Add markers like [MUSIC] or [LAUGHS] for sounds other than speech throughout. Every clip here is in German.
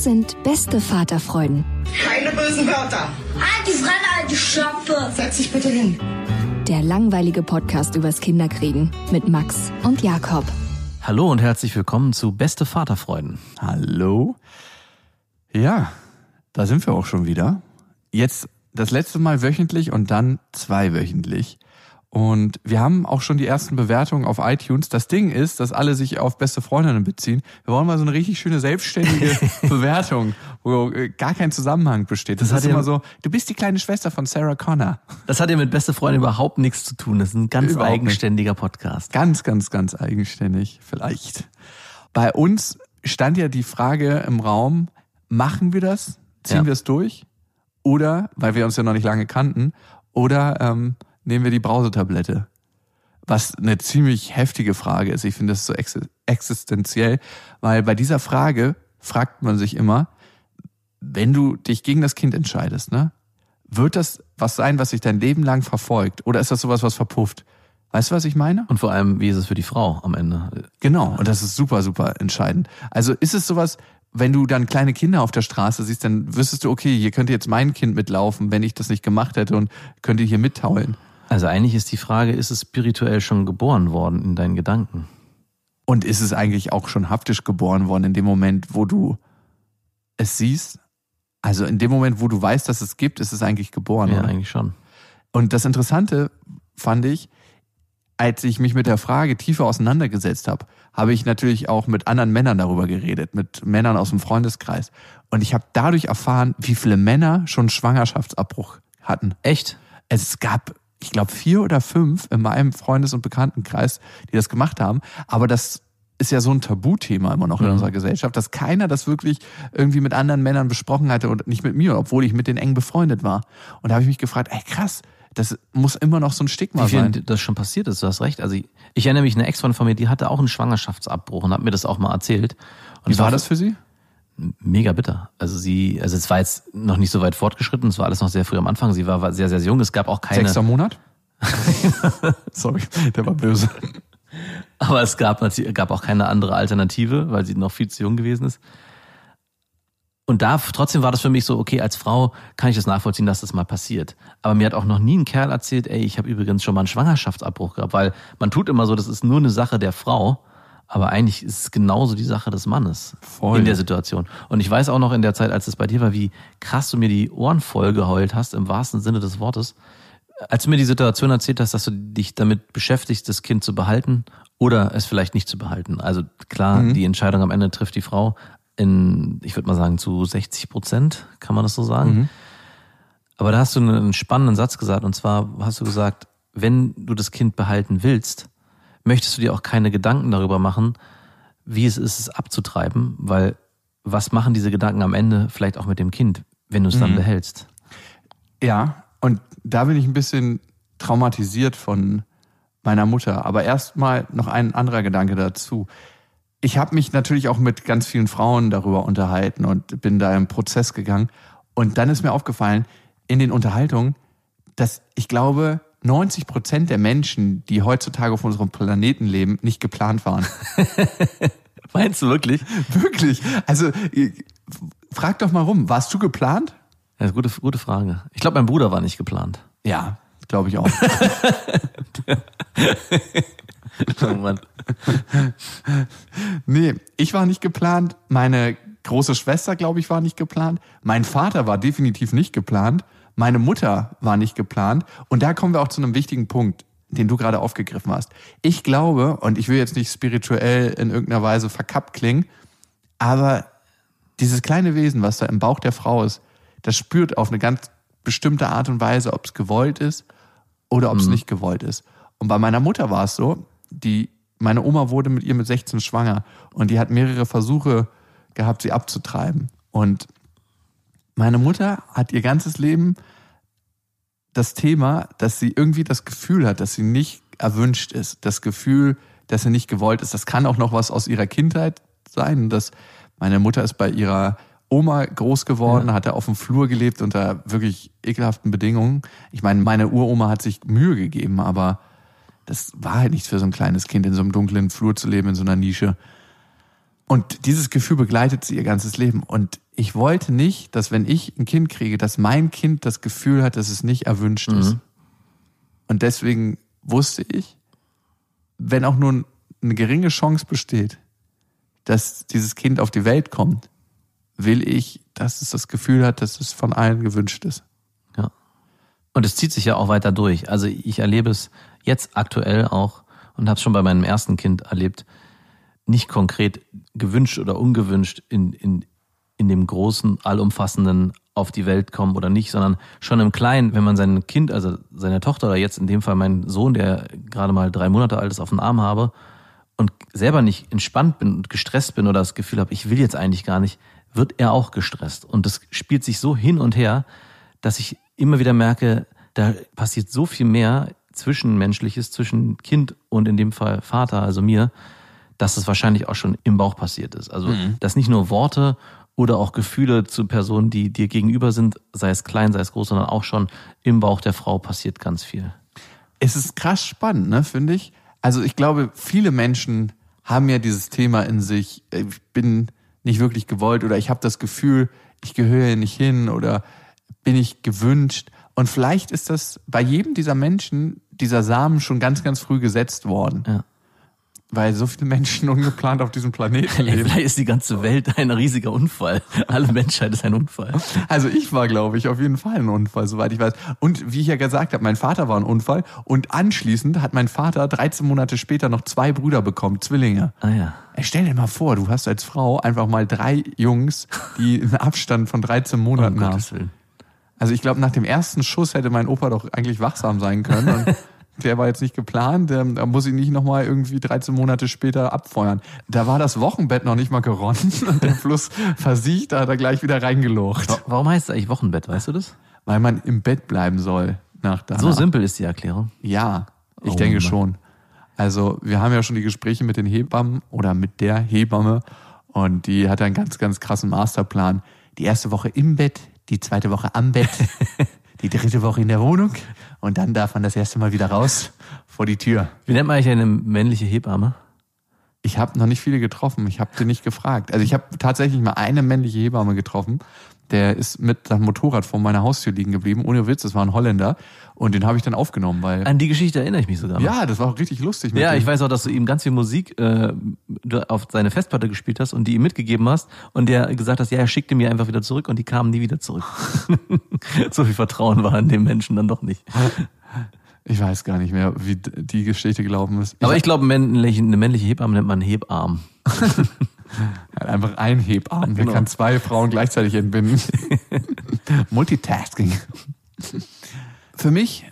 Das sind beste Vaterfreuden. Keine bösen Wörter. Die Fremde, alte Schöpfe! Setz dich bitte hin. Der langweilige Podcast übers Kinderkriegen mit Max und Jakob. Hallo und herzlich willkommen zu Beste Vaterfreuden. Hallo? Ja, da sind wir auch schon wieder. Jetzt das letzte Mal wöchentlich und dann zweiwöchentlich. Und wir haben auch schon die ersten Bewertungen auf iTunes. Das Ding ist, dass alle sich auf beste Freundinnen beziehen. Wir wollen mal so eine richtig schöne selbstständige [LAUGHS] Bewertung, wo äh, gar kein Zusammenhang besteht. Das, Das ist immer so, du bist die kleine Schwester von Sarah Connor. Das hat ja mit Beste Freunde überhaupt nichts zu tun. Das ist ein ganz Überhaupt eigenständiger Podcast. Ganz, ganz, ganz eigenständig, vielleicht. Bei uns stand ja die Frage im Raum, machen wir das? Ziehen Ja. wir es durch? Oder, weil wir uns ja noch nicht lange kannten, oder ähm, nehmen wir die Brausetablette? Was eine ziemlich heftige Frage ist. Ich finde das so ex existenziell, weil bei dieser Frage fragt man sich immer, wenn du dich gegen das Kind entscheidest, ne? Wird das was sein, was sich dein Leben lang verfolgt? Oder ist das sowas, was verpufft? Weißt du, was ich meine? Und vor allem, wie ist es für die Frau am Ende? Genau, und das ist super, super entscheidend. Also ist es sowas, wenn du dann kleine Kinder auf der Straße siehst, dann wüsstest du, okay, hier könnte jetzt mein Kind mitlaufen, wenn ich das nicht gemacht hätte und könnte hier mittaulen. Also eigentlich ist die Frage, ist es spirituell schon geboren worden in deinen Gedanken? Und ist es eigentlich auch schon haptisch geboren worden in dem Moment, wo du es siehst? Also in dem Moment, wo du weißt, dass es gibt, ist es eigentlich geboren. Ja, oder? eigentlich schon. Und das Interessante fand ich, als ich mich mit der Frage tiefer auseinandergesetzt habe, habe ich natürlich auch mit anderen Männern darüber geredet, mit Männern aus dem Freundeskreis. Und ich habe dadurch erfahren, wie viele Männer schon Schwangerschaftsabbruch hatten. Echt? Es gab, ich glaube, vier oder fünf in meinem Freundes- und Bekanntenkreis, die das gemacht haben. Aber das ist ja so ein Tabuthema immer noch in Mhm. unserer Gesellschaft, dass keiner das wirklich irgendwie mit anderen Männern besprochen hatte und nicht mit mir, obwohl ich mit denen eng befreundet war. Und da habe ich mich gefragt, ey krass, das muss immer noch so ein Stigma Wie sein. viel das schon passiert ist, du hast recht. Also ich, ich erinnere mich, eine Ex-Freundin von mir, die hatte auch einen Schwangerschaftsabbruch und hat mir das auch mal erzählt. Und Wie war das für Sie? Mega bitter. Also sie, also es war jetzt noch nicht so weit fortgeschritten, es war alles noch sehr früh am Anfang. Sie war, war sehr, sehr jung. Es gab auch keine, Sechster Monat? [LAUGHS] Sorry, der war böse. aber es gab, gab auch keine andere Alternative, weil sie noch viel zu jung gewesen ist. Und da, trotzdem war das für mich so, okay, als Frau kann ich das nachvollziehen, dass das mal passiert. Aber mir hat auch noch nie ein Kerl erzählt, ey, ich habe übrigens schon mal einen Schwangerschaftsabbruch gehabt, weil man tut immer so, das ist nur eine Sache der Frau, aber eigentlich ist es genauso die Sache des Mannes Voll. in der Situation. Und ich weiß auch noch in der Zeit, als es bei dir war, wie krass du mir die Ohren voll geheult hast, im wahrsten Sinne des Wortes. Als du mir die Situation erzählt hast, dass du dich damit beschäftigst, das Kind zu behalten oder es vielleicht nicht zu behalten. Also klar, die Entscheidung am Ende trifft die Frau in, ich würde mal sagen, zu 60 Prozent, kann man das so sagen. Aber da hast du einen spannenden Satz gesagt, und zwar hast du gesagt, wenn du das Kind behalten willst, möchtest du dir auch keine Gedanken darüber machen, wie es ist, es abzutreiben, weil was machen diese Gedanken am Ende vielleicht auch mit dem Kind, wenn du es dann behältst? Ja, und da bin ich ein bisschen traumatisiert von meiner Mutter. Aber erstmal noch ein anderer Gedanke dazu. Ich habe mich natürlich auch mit ganz vielen Frauen darüber unterhalten und bin da im Prozess gegangen. Und dann ist mir aufgefallen, in den Unterhaltungen, dass ich glaube, 90 Prozent der Menschen, die heutzutage auf unserem Planeten leben, nicht geplant waren. [LAUGHS] Meinst du wirklich? Wirklich. Also, äh, frag doch mal rum, warst du geplant? Ja, gute, gute Frage. Ich glaube, mein Bruder war nicht geplant. Ja, glaube ich auch. [LAUGHS] Oh Mann. Nee, ich war nicht geplant. Meine große Schwester, glaube ich, war nicht geplant. Mein Vater war definitiv nicht geplant. Meine Mutter war nicht geplant. Und da kommen wir auch zu einem wichtigen Punkt, den du gerade aufgegriffen hast. Ich glaube, und ich will jetzt nicht spirituell in irgendeiner Weise verkappt klingen, aber dieses kleine Wesen, was da im Bauch der Frau ist, das spürt auf eine ganz bestimmte Art und Weise, ob es gewollt ist oder ob es nicht gewollt ist. Und bei meiner Mutter war es so, die, meine Oma wurde mit ihr mit 16 schwanger und die hat mehrere Versuche gehabt, sie abzutreiben. Und meine Mutter hat ihr ganzes Leben das Thema, dass sie irgendwie das Gefühl hat, dass sie nicht erwünscht ist. Das Gefühl, dass sie nicht gewollt ist. Das kann auch noch was aus ihrer Kindheit sein. Dass meine Mutter ist bei ihrer Oma groß geworden, hat da auf dem Flur gelebt unter wirklich ekelhaften Bedingungen. Ich meine, meine Uroma hat sich Mühe gegeben, aber das war halt nichts für so ein kleines Kind, in so einem dunklen Flur zu leben, in so einer Nische. Und dieses Gefühl begleitet sie ihr ganzes Leben. Und ich wollte nicht, dass wenn ich ein Kind kriege, dass mein Kind das Gefühl hat, dass es nicht erwünscht ist. Und deswegen wusste ich, wenn auch nur eine geringe Chance besteht, dass dieses Kind auf die Welt kommt, will ich, dass es das Gefühl hat, dass es von allen gewünscht ist. Ja. Und es zieht sich ja auch weiter durch. Also ich erlebe es jetzt aktuell auch und habe es schon bei meinem ersten Kind erlebt, nicht konkret gewünscht oder ungewünscht in, in, in dem großen, allumfassenden auf die Welt kommen oder nicht, sondern schon im Kleinen, wenn man sein Kind, also seine Tochter oder jetzt in dem Fall mein Sohn, der gerade mal drei Monate alt ist, auf dem Arm habe und selber nicht entspannt bin und gestresst bin oder das Gefühl habe, ich will jetzt eigentlich gar nicht, wird er auch gestresst. Und das spielt sich so hin und her, dass ich immer wieder merke, da passiert so viel mehr Zwischenmenschliches zwischen Kind und in dem Fall Vater, also mir, dass es wahrscheinlich auch schon im Bauch passiert ist. Also, dass nicht nur Worte oder auch Gefühle zu Personen, die dir gegenüber sind, sei es klein, sei es groß, sondern auch schon im Bauch der Frau passiert ganz viel. Es ist krass spannend, ne, finde ich. Also ich glaube, viele Menschen haben ja dieses Thema in sich, äh, ich bin nicht wirklich gewollt oder ich habe das Gefühl, ich gehöre hier nicht hin oder bin ich gewünscht. Und vielleicht ist das bei jedem dieser Menschen, dieser Samen schon ganz, ganz früh gesetzt worden. Ja. Weil so viele Menschen [LAUGHS] ungeplant auf diesem Planeten leben. vielleicht ist die ganze Welt ein riesiger Unfall. [LAUGHS] Alle Menschheit ist ein Unfall. Also ich war, glaube ich, auf jeden Fall ein Unfall, soweit ich weiß. Und wie ich ja gesagt habe, mein Vater war ein Unfall. Und anschließend hat mein Vater 13 Monate später noch zwei Brüder bekommen, Zwillinge. Ah ja. Stell dir mal vor, du hast als Frau einfach mal drei Jungs, die [LAUGHS] einen Abstand von 13 Monaten Um haben. Also ich glaube, nach dem ersten Schuss hätte mein Opa doch eigentlich wachsam sein können. Der war jetzt nicht geplant, der, da muss ich nicht nochmal irgendwie 13 Monate später abfeuern. Da war das Wochenbett noch nicht mal geronnen [LAUGHS] und der Fluss versiegt, da hat er gleich wieder reingelocht. Wa- Warum heißt es eigentlich Wochenbett, weißt du das? Weil man im Bett bleiben soll nach danach. So simpel ist die Erklärung. Ja, ich Oh denke Mann. schon. Also wir haben ja schon die Gespräche mit den Hebammen oder mit der Hebamme und die hat einen ganz, ganz krassen Masterplan. Die erste Woche im Bett, die zweite Woche am Bett, [LAUGHS] die dritte Woche in der Wohnung und dann darf man das erste Mal wieder raus vor die Tür. Wie nennt man eigentlich eine männliche Hebamme? Ich habe noch nicht viele getroffen, ich habe sie nicht gefragt. Also ich habe tatsächlich mal eine männliche Hebamme getroffen, der ist mit seinem Motorrad vor meiner Haustür liegen geblieben, ohne Witz, das war ein Holländer und den habe ich dann aufgenommen, weil... An die Geschichte erinnere ich mich sogar noch. ja, das war auch richtig lustig. mit Ja, dem. ich weiß auch, dass du ihm ganz viel Musik äh, auf seine Festplatte gespielt hast und die ihm mitgegeben hast und der gesagt hast, ja, er schickte mir einfach wieder zurück und die kamen nie wieder zurück. [LAUGHS] so viel Vertrauen war an dem Menschen dann doch nicht. Ich weiß gar nicht mehr, wie die Geschichte gelaufen ist. Aber ich glaube, eine männliche Hebamme nennt man Hebarm. [LAUGHS] einfach ein Hebarm, der Genau. kann zwei Frauen gleichzeitig entbinden. [LAUGHS] Multitasking. Für mich,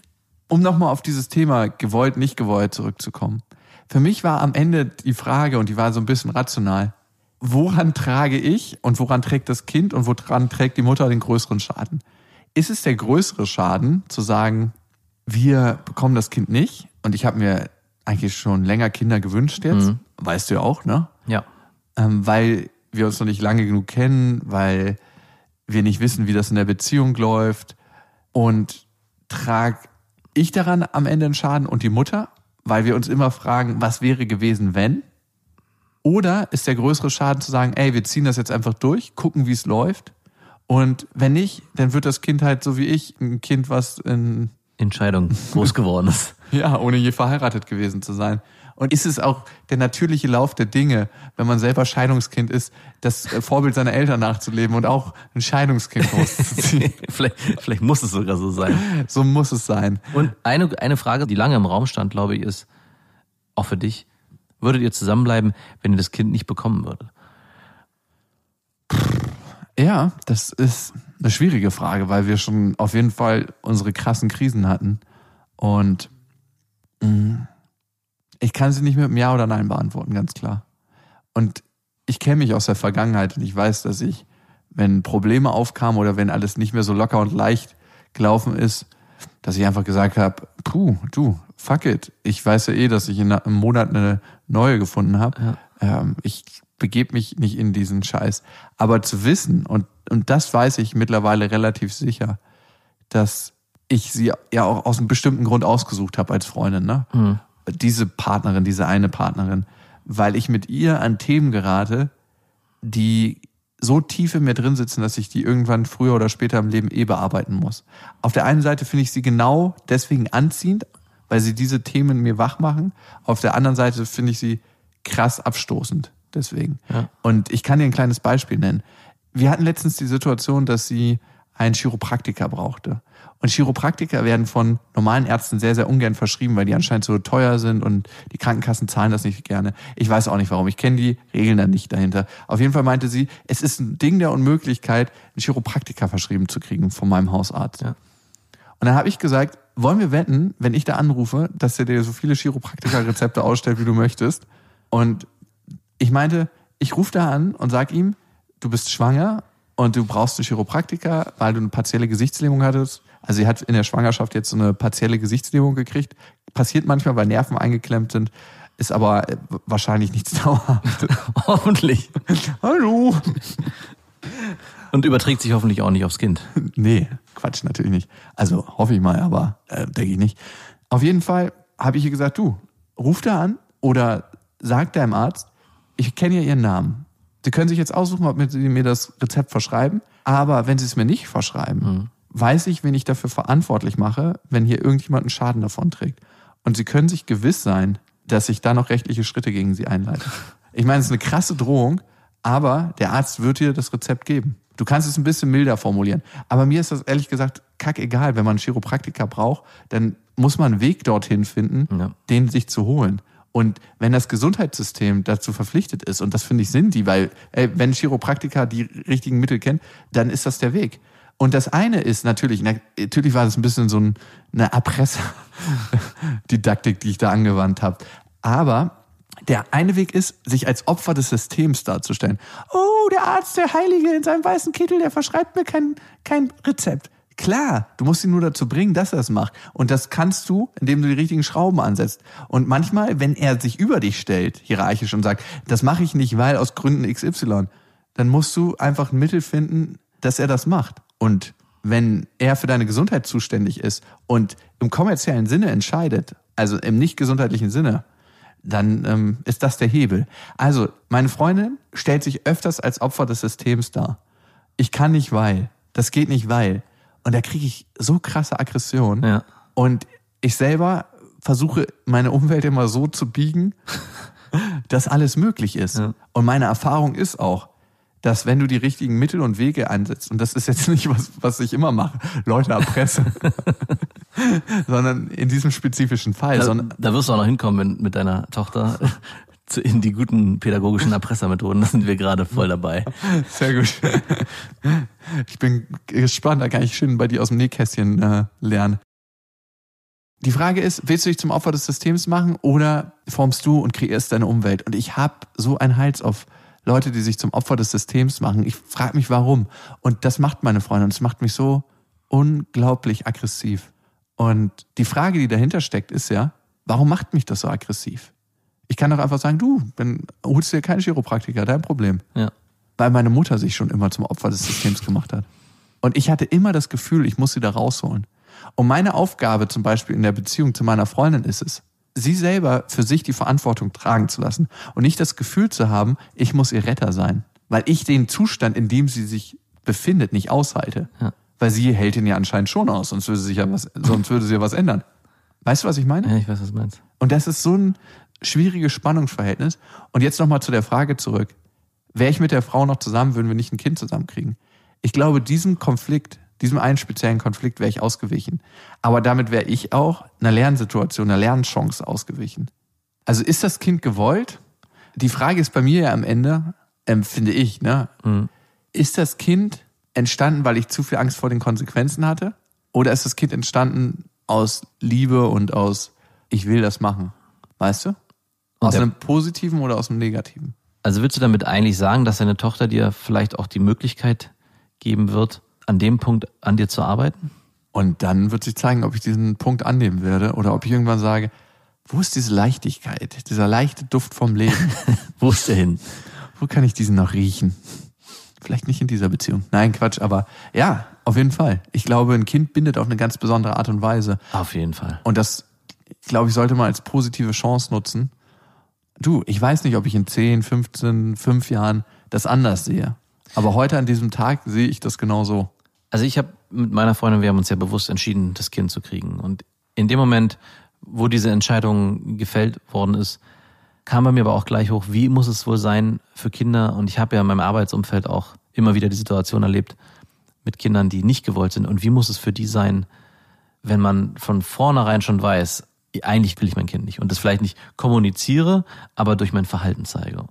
um nochmal auf dieses Thema gewollt, nicht gewollt zurückzukommen. Für mich war am Ende die Frage, und die war so ein bisschen rational, woran trage ich und woran trägt das Kind und woran trägt die Mutter den größeren Schaden? Ist es der größere Schaden, zu sagen, wir bekommen das Kind nicht und ich habe mir eigentlich schon länger Kinder gewünscht jetzt, weißt du ja auch, ne? Ja. Ähm, weil wir uns noch nicht lange genug kennen, weil wir nicht wissen, wie das in der Beziehung läuft. Und trag ich daran am Ende einen Schaden und die Mutter, weil wir uns immer fragen, was wäre gewesen, wenn? Oder ist der größere Schaden zu sagen, ey, wir ziehen das jetzt einfach durch, gucken, wie es läuft. Und wenn nicht, dann wird das Kind halt so wie ich, ein Kind, was in Entscheidung groß geworden ist. Ja, ohne je verheiratet gewesen zu sein. Und ist es auch der natürliche Lauf der Dinge, wenn man selber Scheidungskind ist, das Vorbild seiner Eltern nachzuleben und auch ein Scheidungskind [LAUGHS] großzuziehen? vielleicht, vielleicht muss es sogar so sein. so muss es sein. Und eine, eine Frage, die lange im Raum stand, glaube ich, ist, auch für dich, würdet ihr zusammenbleiben, wenn ihr das Kind nicht bekommen würdet? Ja, das ist eine schwierige Frage, weil wir schon auf jeden Fall unsere krassen Krisen hatten. Und ich kann sie nicht mit einem Ja oder Nein beantworten, ganz klar. Und ich kenne mich aus der Vergangenheit und ich weiß, dass ich, wenn Probleme aufkamen oder wenn alles nicht mehr so locker und leicht gelaufen ist, dass ich einfach gesagt habe, puh, du, fuck it. Ich weiß ja eh, dass ich in einem Monat eine neue gefunden habe. Ähm, ich begebe mich nicht in diesen Scheiß. Aber zu wissen, und, und das weiß ich mittlerweile relativ sicher, dass ich sie ja auch aus einem bestimmten Grund ausgesucht habe als Freundin, ne? Diese Partnerin, diese eine Partnerin, weil ich mit ihr an Themen gerate, die so tief in mir drin sitzen, dass ich die irgendwann früher oder später im Leben eh bearbeiten muss. Auf der einen Seite finde ich sie genau deswegen anziehend, weil sie diese Themen in mir wach machen. Auf der anderen Seite finde ich sie krass abstoßend. Deswegen. Ja. Und ich kann dir ein kleines Beispiel nennen. Wir hatten letztens die Situation, dass sie einen Chiropraktiker brauchte. Und Chiropraktiker werden von normalen Ärzten sehr, sehr ungern verschrieben, weil die anscheinend so teuer sind und die Krankenkassen zahlen das nicht gerne. Ich weiß auch nicht warum. Ich kenne die Regeln dann nicht dahinter. Auf jeden Fall meinte sie, es ist ein Ding der Unmöglichkeit, einen Chiropraktiker verschrieben zu kriegen von meinem Hausarzt. Ja. Und dann habe ich gesagt, wollen wir wetten, wenn ich da anrufe, dass er dir so viele Chiropraktiker-Rezepte ausstellt, wie du möchtest. Und ich meinte, ich rufe da an und sag ihm, du bist schwanger und du brauchst einen Chiropraktiker, weil du eine partielle Gesichtslähmung hattest. Also sie hat in der Schwangerschaft jetzt so eine partielle Gesichtslähmung gekriegt. Passiert manchmal, weil Nerven eingeklemmt sind, ist aber äh, wahrscheinlich nichts [LAUGHS] dauerhaftes. Hoffentlich. Hallo. Und überträgt sich hoffentlich auch nicht aufs Kind. Nee, Quatsch, natürlich nicht. Also hoffe ich mal, aber äh, denke ich nicht. Auf jeden Fall habe ich ihr gesagt, du, ruf da an oder sag deinem Arzt, ich kenne ja ihren Namen. Sie können sich jetzt aussuchen, ob Sie mir das Rezept verschreiben, aber wenn Sie es mir nicht verschreiben, weiß ich, wen ich dafür verantwortlich mache, wenn hier irgendjemand einen Schaden davon trägt. Und Sie können sich gewiss sein, dass ich da noch rechtliche Schritte gegen Sie einleite. Ich meine, es ist eine krasse Drohung, aber der Arzt wird dir das Rezept geben. Du kannst es ein bisschen milder formulieren. Aber mir ist das ehrlich gesagt kackegal. Wenn man einen Chiropraktiker braucht, dann muss man einen Weg dorthin finden, Ja. den sich zu holen. Und wenn das Gesundheitssystem dazu verpflichtet ist, und das finde ich sind die, weil ey, wenn Chiropraktiker die richtigen Mittel kennt, dann ist das der Weg. Und das eine ist natürlich, na, natürlich war das ein bisschen so ein, eine Erpresser-Didaktik, die ich da angewandt habe. Aber der eine Weg ist, sich als Opfer des Systems darzustellen. Oh, der Arzt, der Heilige in seinem weißen Kittel, der verschreibt mir kein, kein Rezept. Klar, du musst ihn nur dazu bringen, dass er es macht. Und das kannst du, indem du die richtigen Schrauben ansetzt. Und manchmal, wenn er sich über dich stellt, hierarchisch, und sagt, das mache ich nicht, weil aus Gründen XY, dann musst du einfach ein Mittel finden, dass er das macht. Und wenn er für deine Gesundheit zuständig ist und im kommerziellen Sinne entscheidet, also im nicht gesundheitlichen Sinne, dann ähm, ist das der Hebel. Also, meine Freundin stellt sich öfters als Opfer des Systems dar. Ich kann nicht, weil. Das geht nicht, weil. Und da kriege ich so krasse Aggression. Ja. Und ich selber versuche, meine Umwelt immer so zu biegen, [LAUGHS] dass alles möglich ist. Ja. Und meine Erfahrung ist auch, dass wenn du die richtigen Mittel und Wege einsetzt, und das ist jetzt [LAUGHS] nicht was, was ich immer mache, Leute erpresse, [LAUGHS] sondern in diesem spezifischen Fall, Da, da wirst du auch noch hinkommen mit, mit deiner Tochter [LAUGHS] zu- in die guten pädagogischen Erpressermethoden. Da sind wir gerade voll dabei. Sehr gut. Ich bin gespannt, da kann ich schön bei dir aus dem Nähkästchen äh, lernen. Die Frage ist, willst du dich zum Opfer des Systems machen oder formst du und kreierst deine Umwelt? Und ich habe so einen Hals auf Leute, die sich zum Opfer des Systems machen. Ich frage mich, warum. Und das macht meine Freundin und es macht mich so unglaublich aggressiv. Und die Frage, die dahinter steckt, ist ja, warum macht mich das so aggressiv? Ich kann doch einfach sagen, du, dann holst du dir keinen Chiropraktiker, dein Problem Ja. weil meine Mutter sich schon immer zum Opfer des Systems gemacht hat. Und ich hatte immer das Gefühl, ich muss sie da rausholen. Und meine Aufgabe zum Beispiel in der Beziehung zu meiner Freundin ist es, sie selber für sich die Verantwortung tragen zu lassen und nicht das Gefühl zu haben, ich muss ihr Retter sein, weil ich den Zustand, in dem sie sich befindet, nicht aushalte. Ja. Weil sie hält ihn ja anscheinend schon aus, sonst würde sich ja was, sonst würde sie ja was ändern. Weißt du, was ich meine? ja, ich weiß, was du meinst. Und das ist so ein, schwieriges Spannungsverhältnis. Und jetzt nochmal zu der Frage zurück. Wäre ich mit der Frau noch zusammen, würden wir nicht ein Kind zusammenkriegen? Ich glaube, diesem Konflikt, diesem einen speziellen Konflikt wäre ich ausgewichen. Aber damit wäre ich auch einer Lernsituation, einer Lernchance ausgewichen. Also ist das Kind gewollt? Die Frage ist bei mir ja am Ende, ähm, finde ich, ne? Ist das Kind entstanden, weil ich zu viel Angst vor den Konsequenzen hatte? Oder ist das Kind entstanden aus Liebe und aus, ich will das machen? Weißt du? Aus einem positiven oder aus einem negativen? Also willst du damit eigentlich sagen, dass deine Tochter dir vielleicht auch die Möglichkeit geben wird, an dem Punkt an dir zu arbeiten? Und dann wird sich zeigen, ob ich diesen Punkt annehmen werde oder ob ich irgendwann sage, wo ist diese Leichtigkeit, dieser leichte Duft vom Leben? [LAUGHS] Wo ist der hin? wo kann ich diesen noch riechen? Vielleicht nicht in dieser Beziehung. Nein, Quatsch, aber ja, auf jeden Fall. Ich glaube, ein Kind bindet auf eine ganz besondere Art und Weise. Auf jeden Fall. Und das, glaube ich, sollte man als positive Chance nutzen. Du, ich weiß nicht, ob ich in 10, 15, 5 Jahren das anders sehe. Aber heute an diesem Tag sehe ich das genau so. Also ich habe mit meiner Freundin, wir haben uns ja bewusst entschieden, das Kind zu kriegen. Und in dem Moment, wo diese Entscheidung gefällt worden ist, kam bei mir aber auch gleich hoch, wie muss es wohl sein für Kinder? Und ich habe ja in meinem Arbeitsumfeld auch immer wieder die Situation erlebt mit Kindern, die nicht gewollt sind. Und wie muss es für die sein, wenn man von vornherein schon weiß, eigentlich will ich mein Kind nicht und das vielleicht nicht kommuniziere, aber durch mein Verhalten zeige.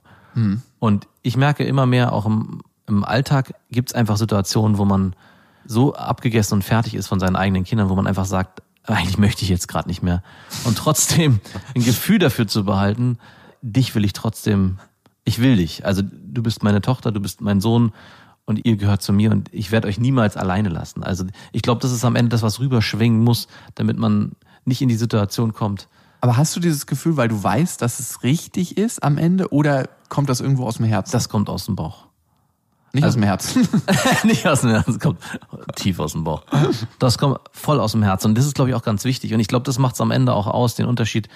Und ich merke immer mehr, auch im, im Alltag gibt es einfach Situationen, wo man so abgegessen und fertig ist von seinen eigenen Kindern, wo man einfach sagt, eigentlich möchte ich jetzt gerade nicht mehr. Und trotzdem [LAUGHS] ein Gefühl dafür zu behalten, dich will ich trotzdem, ich will dich. Also du bist meine Tochter, du bist mein Sohn und ihr gehört zu mir und ich werde euch niemals alleine lassen. Also ich glaube, das ist am Ende das, was rüberschwingen muss, damit man nicht in die Situation kommt. Aber hast du dieses Gefühl, weil du weißt, dass es richtig ist am Ende oder kommt das irgendwo aus dem Herzen? Das kommt aus dem Bauch. [LAUGHS] nicht aus dem Herzen. nicht aus dem Herzen, das kommt tief aus dem Bauch. Das kommt voll aus dem Herzen. Und das ist, glaube ich, auch ganz wichtig. Und ich glaube, das macht es am Ende auch aus, den Unterschied,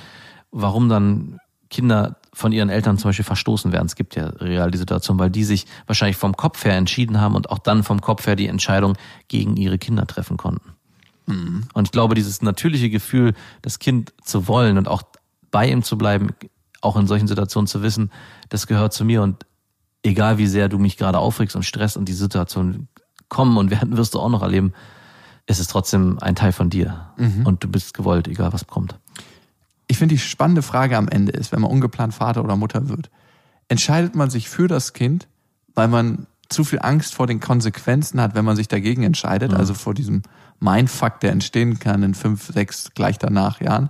warum dann Kinder von ihren Eltern zum Beispiel verstoßen werden. Es gibt ja real die Situation, weil die sich wahrscheinlich vom Kopf her entschieden haben und auch dann vom Kopf her die Entscheidung gegen ihre Kinder treffen konnten. Und ich glaube, dieses natürliche Gefühl, das Kind zu wollen und auch bei ihm zu bleiben, auch in solchen Situationen zu wissen, das gehört zu mir und egal wie sehr du mich gerade aufregst und stresst und die Situation kommen und werden wirst du auch noch erleben, ist es trotzdem ein Teil von dir. Und du bist gewollt, egal was kommt. Ich finde, die spannende Frage am Ende ist, wenn man ungeplant Vater oder Mutter wird, entscheidet man sich für das Kind, weil man zu viel Angst vor den Konsequenzen hat, wenn man sich dagegen entscheidet, also vor diesem Mindfuck, der entstehen kann in fünf, sechs gleich danach Jahren,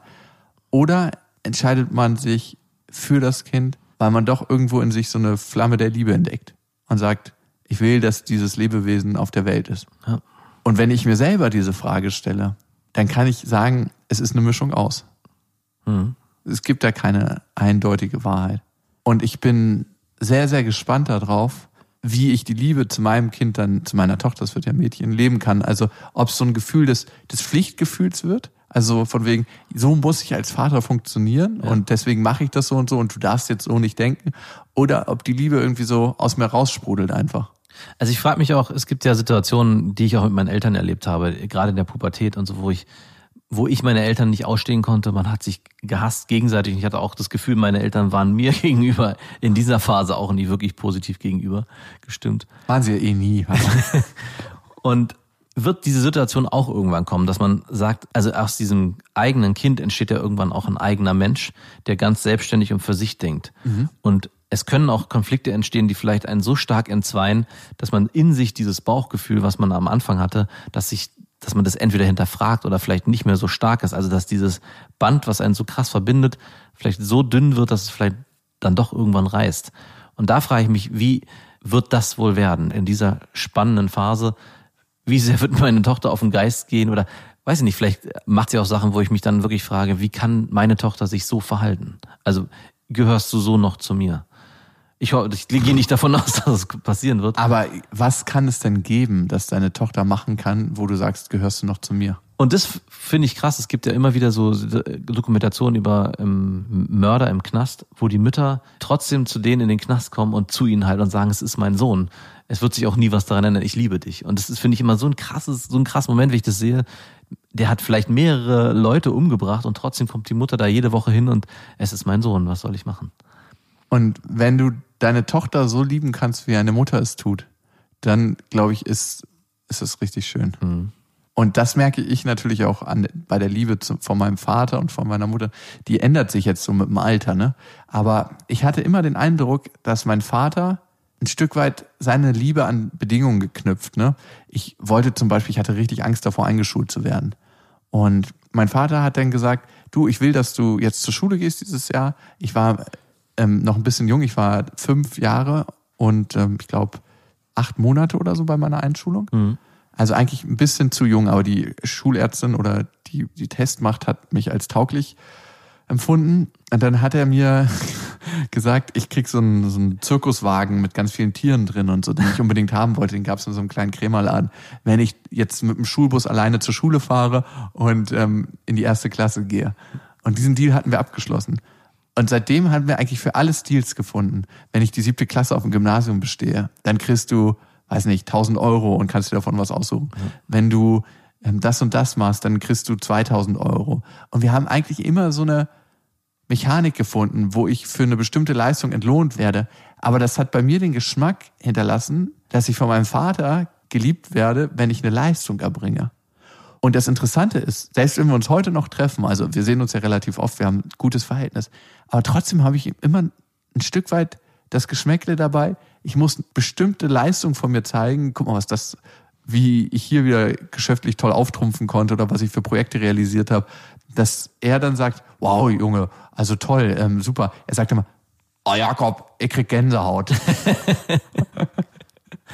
oder entscheidet man sich für das Kind, weil man doch irgendwo in sich so eine Flamme der Liebe entdeckt und sagt, ich will, dass dieses Lebewesen auf der Welt ist. Ja. Und wenn ich mir selber diese Frage stelle, dann kann ich sagen, es ist eine Mischung aus. Es gibt da keine eindeutige Wahrheit. Und ich bin sehr, sehr gespannt darauf, wie ich die Liebe zu meinem Kind dann, zu meiner Tochter, das wird ja Mädchen, leben kann. Also ob es so ein Gefühl des, des Pflichtgefühls wird. Also von wegen, so muss ich als Vater funktionieren und deswegen mache ich das so und so und du darfst jetzt so nicht denken. Oder ob die Liebe irgendwie so aus mir raussprudelt einfach. Also ich frage mich auch, es gibt ja Situationen, die ich auch mit meinen Eltern erlebt habe, gerade in der Pubertät und so, wo ich, wo ich meine Eltern nicht ausstehen konnte. Man hat sich gehasst gegenseitig. Ich hatte auch das Gefühl, meine Eltern waren [LAUGHS] mir gegenüber in dieser Phase auch nie wirklich positiv gegenüber gestimmt. Waren sie ja eh nie. [LAUGHS] Und wird diese Situation auch irgendwann kommen, dass man sagt, also aus diesem eigenen Kind entsteht ja irgendwann auch ein eigener Mensch, der ganz selbstständig und für sich denkt. Und es können auch Konflikte entstehen, die vielleicht einen so stark entzweien, dass man in sich dieses Bauchgefühl, was man am Anfang hatte, dass sich, dass man das entweder hinterfragt oder vielleicht nicht mehr so stark ist. Also dass dieses Band, was einen so krass verbindet, vielleicht so dünn wird, dass es vielleicht dann doch irgendwann reißt. Und da frage ich mich, wie wird das wohl werden in dieser spannenden Phase? Wie sehr wird meine Tochter auf den Geist gehen oder weiß ich nicht, vielleicht macht sie auch Sachen, wo ich mich dann wirklich frage, wie kann meine Tochter sich so verhalten? Also gehörst du so noch zu mir? Ich, ich gehe nicht davon aus, [LAUGHS] dass es passieren wird. Aber was kann es denn geben, dass deine Tochter machen kann, wo du sagst, gehörst du noch zu mir? Und das finde ich krass. Es gibt ja immer wieder so Dokumentationen über ähm, Mörder im Knast, wo die Mütter trotzdem zu denen in den Knast kommen und zu ihnen halt und sagen, es ist mein Sohn. Es wird sich auch nie was daran ändern, ich liebe dich. Und das ist, finde ich, immer so ein krasses, so ein krasser Moment, wenn ich das sehe. Der hat vielleicht mehrere Leute umgebracht und trotzdem kommt die Mutter da jede Woche hin und es ist mein Sohn, was soll ich machen? Und wenn du deine Tochter so lieben kannst, wie eine Mutter es tut, dann glaube ich, ist, ist es richtig schön. Und das merke ich natürlich auch an, bei der Liebe zu, von meinem Vater und von meiner Mutter. Die ändert sich jetzt so mit dem Alter, ne? Aber ich hatte immer den Eindruck, dass mein Vater ein Stück weit seine Liebe an Bedingungen geknüpft, ne? Ich wollte zum Beispiel, ich hatte richtig Angst davor, eingeschult zu werden. Und mein Vater hat dann gesagt, du, ich will, dass du jetzt zur Schule gehst dieses Jahr. Ich war ähm, noch ein bisschen jung, ich war fünf Jahre und ähm, ich glaube acht Monate oder so bei meiner Einschulung. Also eigentlich ein bisschen zu jung, aber die Schulärztin oder die, die Testmacht hat mich als tauglich empfunden. Und dann hat er mir gesagt, ich krieg so einen, so einen Zirkuswagen mit ganz vielen Tieren drin und so, den ich unbedingt haben wollte. Den gab es in so einem kleinen Krämerladen. Wenn ich jetzt mit dem Schulbus alleine zur Schule fahre und ähm, in die erste Klasse gehe. Und diesen Deal hatten wir abgeschlossen. Und seitdem haben wir eigentlich für alles Deals gefunden. Wenn ich die siebte Klasse auf dem Gymnasium bestehe, dann kriegst du, weiß nicht, 1000 Euro und kannst dir davon was aussuchen. Wenn du ähm, das und das machst, dann kriegst du 2000 Euro. Und wir haben eigentlich immer so eine Mechanik gefunden, wo ich für eine bestimmte Leistung entlohnt werde. Aber das hat bei mir den Geschmack hinterlassen, dass ich von meinem Vater geliebt werde, wenn ich eine Leistung erbringe. Und das Interessante ist, selbst wenn wir uns heute noch treffen, also wir sehen uns ja relativ oft, wir haben ein gutes Verhältnis, aber trotzdem habe ich immer ein Stück weit das Geschmäckle dabei. Ich muss bestimmte Leistung von mir zeigen. Guck mal, was das, wie ich hier wieder geschäftlich toll auftrumpfen konnte oder was ich für Projekte realisiert habe, dass er dann sagt, wow, Junge, also toll, ähm, super. Er sagt immer, oh Jakob, ich krieg Gänsehaut. [LAUGHS]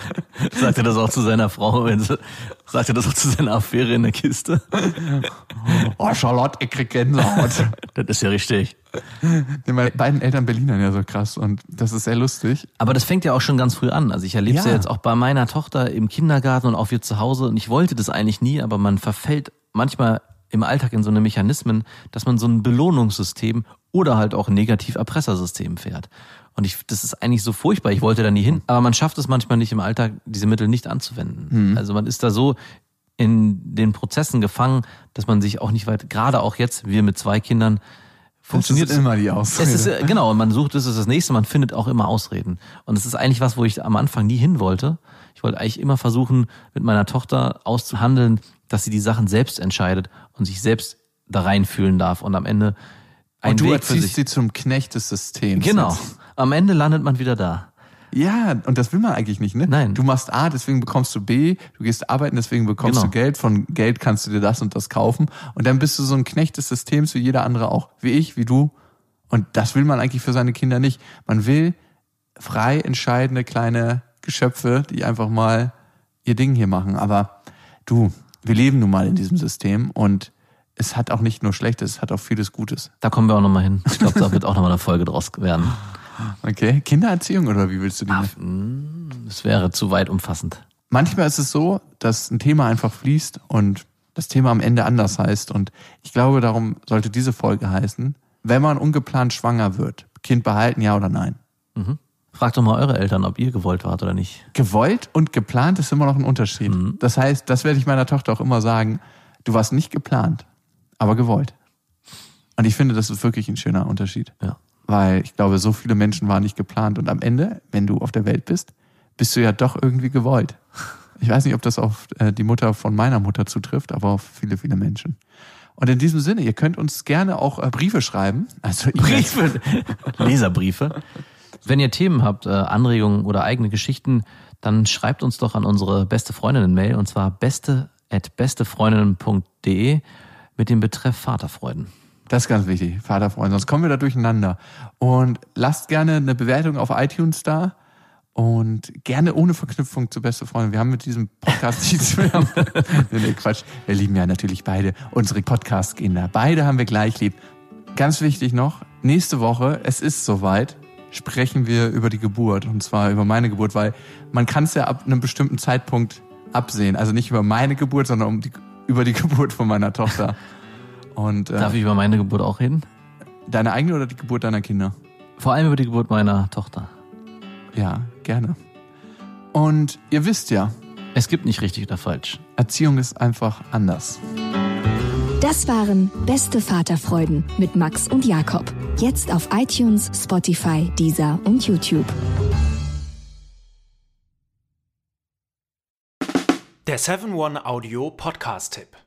[LAUGHS] Sagt er das auch zu seiner Frau, wenn sie, sagt er das auch zu seiner Affäre in der Kiste? [LAUGHS] Oh Charlotte, ich krieg Gänsehaut. [LAUGHS] Das ist ja richtig. Meine beiden Eltern Berlinern ja so krass und das ist sehr lustig. Aber das fängt ja auch schon ganz früh an. Also ich erlebe es ja. Ja. jetzt auch bei meiner Tochter im Kindergarten und auch wir zu Hause. Und ich wollte das eigentlich nie, aber man verfällt manchmal im Alltag in so eine Mechanismen, dass man so ein Belohnungssystem oder halt auch ein Negativ-Erpressersystem fährt. Und ich, das ist eigentlich so furchtbar. Ich wollte da nie hin. Aber man schafft es manchmal nicht im Alltag, diese Mittel nicht anzuwenden. Also man ist da so in den Prozessen gefangen, dass man sich auch nicht weit, gerade auch jetzt, wir mit zwei Kindern, funktioniert das ist immer die Ausrede. es ist, äh, genau, und man sucht, das ist das nächste, man findet auch immer Ausreden. Und es ist eigentlich was, wo ich am Anfang nie hin wollte. Ich wollte eigentlich immer versuchen, mit meiner Tochter auszuhandeln, dass sie die Sachen selbst entscheidet und sich selbst da reinfühlen darf und am Ende einen und du Weg erziehst sie zum Knecht des Systems. Genau. Jetzt. Am Ende landet man wieder da. Ja, und das will man eigentlich nicht, ne? Nein. Du machst A, deswegen bekommst du B, du gehst arbeiten, deswegen bekommst Genau. du Geld, von Geld kannst du dir das und das kaufen und dann bist du so ein Knecht des Systems wie jeder andere auch, wie ich, wie du. Und das will man eigentlich für seine Kinder nicht. Man will frei entscheidende kleine Geschöpfe, die einfach mal ihr Ding hier machen. Aber du, wir leben nun mal in diesem System und es hat auch nicht nur Schlechtes, es hat auch vieles Gutes. Da kommen wir auch nochmal hin. Ich glaube, da wird auch nochmal eine Folge draus werden. Okay? Kindererziehung oder wie willst du die? Ah, nennen? Das wäre zu weit umfassend. manchmal ist es so, dass ein Thema einfach fließt und das Thema am Ende anders heißt. Und ich glaube, darum sollte diese Folge heißen, wenn man ungeplant schwanger wird, Kind behalten, ja oder nein? Fragt doch mal eure Eltern, ob ihr gewollt wart oder nicht. Gewollt und geplant ist immer noch ein Unterschied. Das heißt, das werde ich meiner Tochter auch immer sagen, du warst nicht geplant, aber gewollt. Und ich finde, das ist wirklich ein schöner Unterschied. Ja. Weil ich glaube, so viele Menschen waren nicht geplant. Und am Ende, wenn du auf der Welt bist, bist du ja doch irgendwie gewollt. Ich weiß nicht, ob das auf äh, die Mutter von meiner Mutter zutrifft, aber auf viele, viele Menschen. Und in diesem Sinne, ihr könnt uns gerne auch äh, Briefe schreiben. Also. Briefe. [LAUGHS] Leserbriefe. Wenn ihr Themen habt, äh, Anregungen oder eigene Geschichten, dann schreibt uns doch an unsere beste Freundinnen-Mail und zwar beste at bestefreundinnen.de mit dem Betreff Vaterfreuden. Das ist ganz wichtig, Vaterfreund, sonst kommen wir da durcheinander. Und lasst gerne eine Bewertung auf iTunes da und gerne ohne Verknüpfung zu beste Freunde. Wir haben mit diesem Podcast [LAUGHS] nichts mehr. nee, nee, Quatsch. Wir lieben ja natürlich beide unsere Podcast-Kinder. Beide haben wir gleich lieb. Ganz wichtig noch, nächste Woche, es ist soweit, sprechen wir über die Geburt. Und zwar über meine Geburt, weil man kann es ja ab einem bestimmten Zeitpunkt absehen. Also nicht über meine Geburt, sondern um die, über die Geburt von meiner Tochter. Und äh, Darf ich über meine Geburt auch reden? Deine eigene oder die Geburt deiner Kinder? Vor allem über die Geburt meiner Tochter. Ja, gerne. Und ihr wisst ja, Es gibt nicht richtig oder falsch. Erziehung ist einfach anders. Das waren Beste Vaterfreuden mit Max und Jakob. Jetzt auf iTunes, Spotify, Deezer und YouTube. Der 7-One Audio Podcast-Tipp.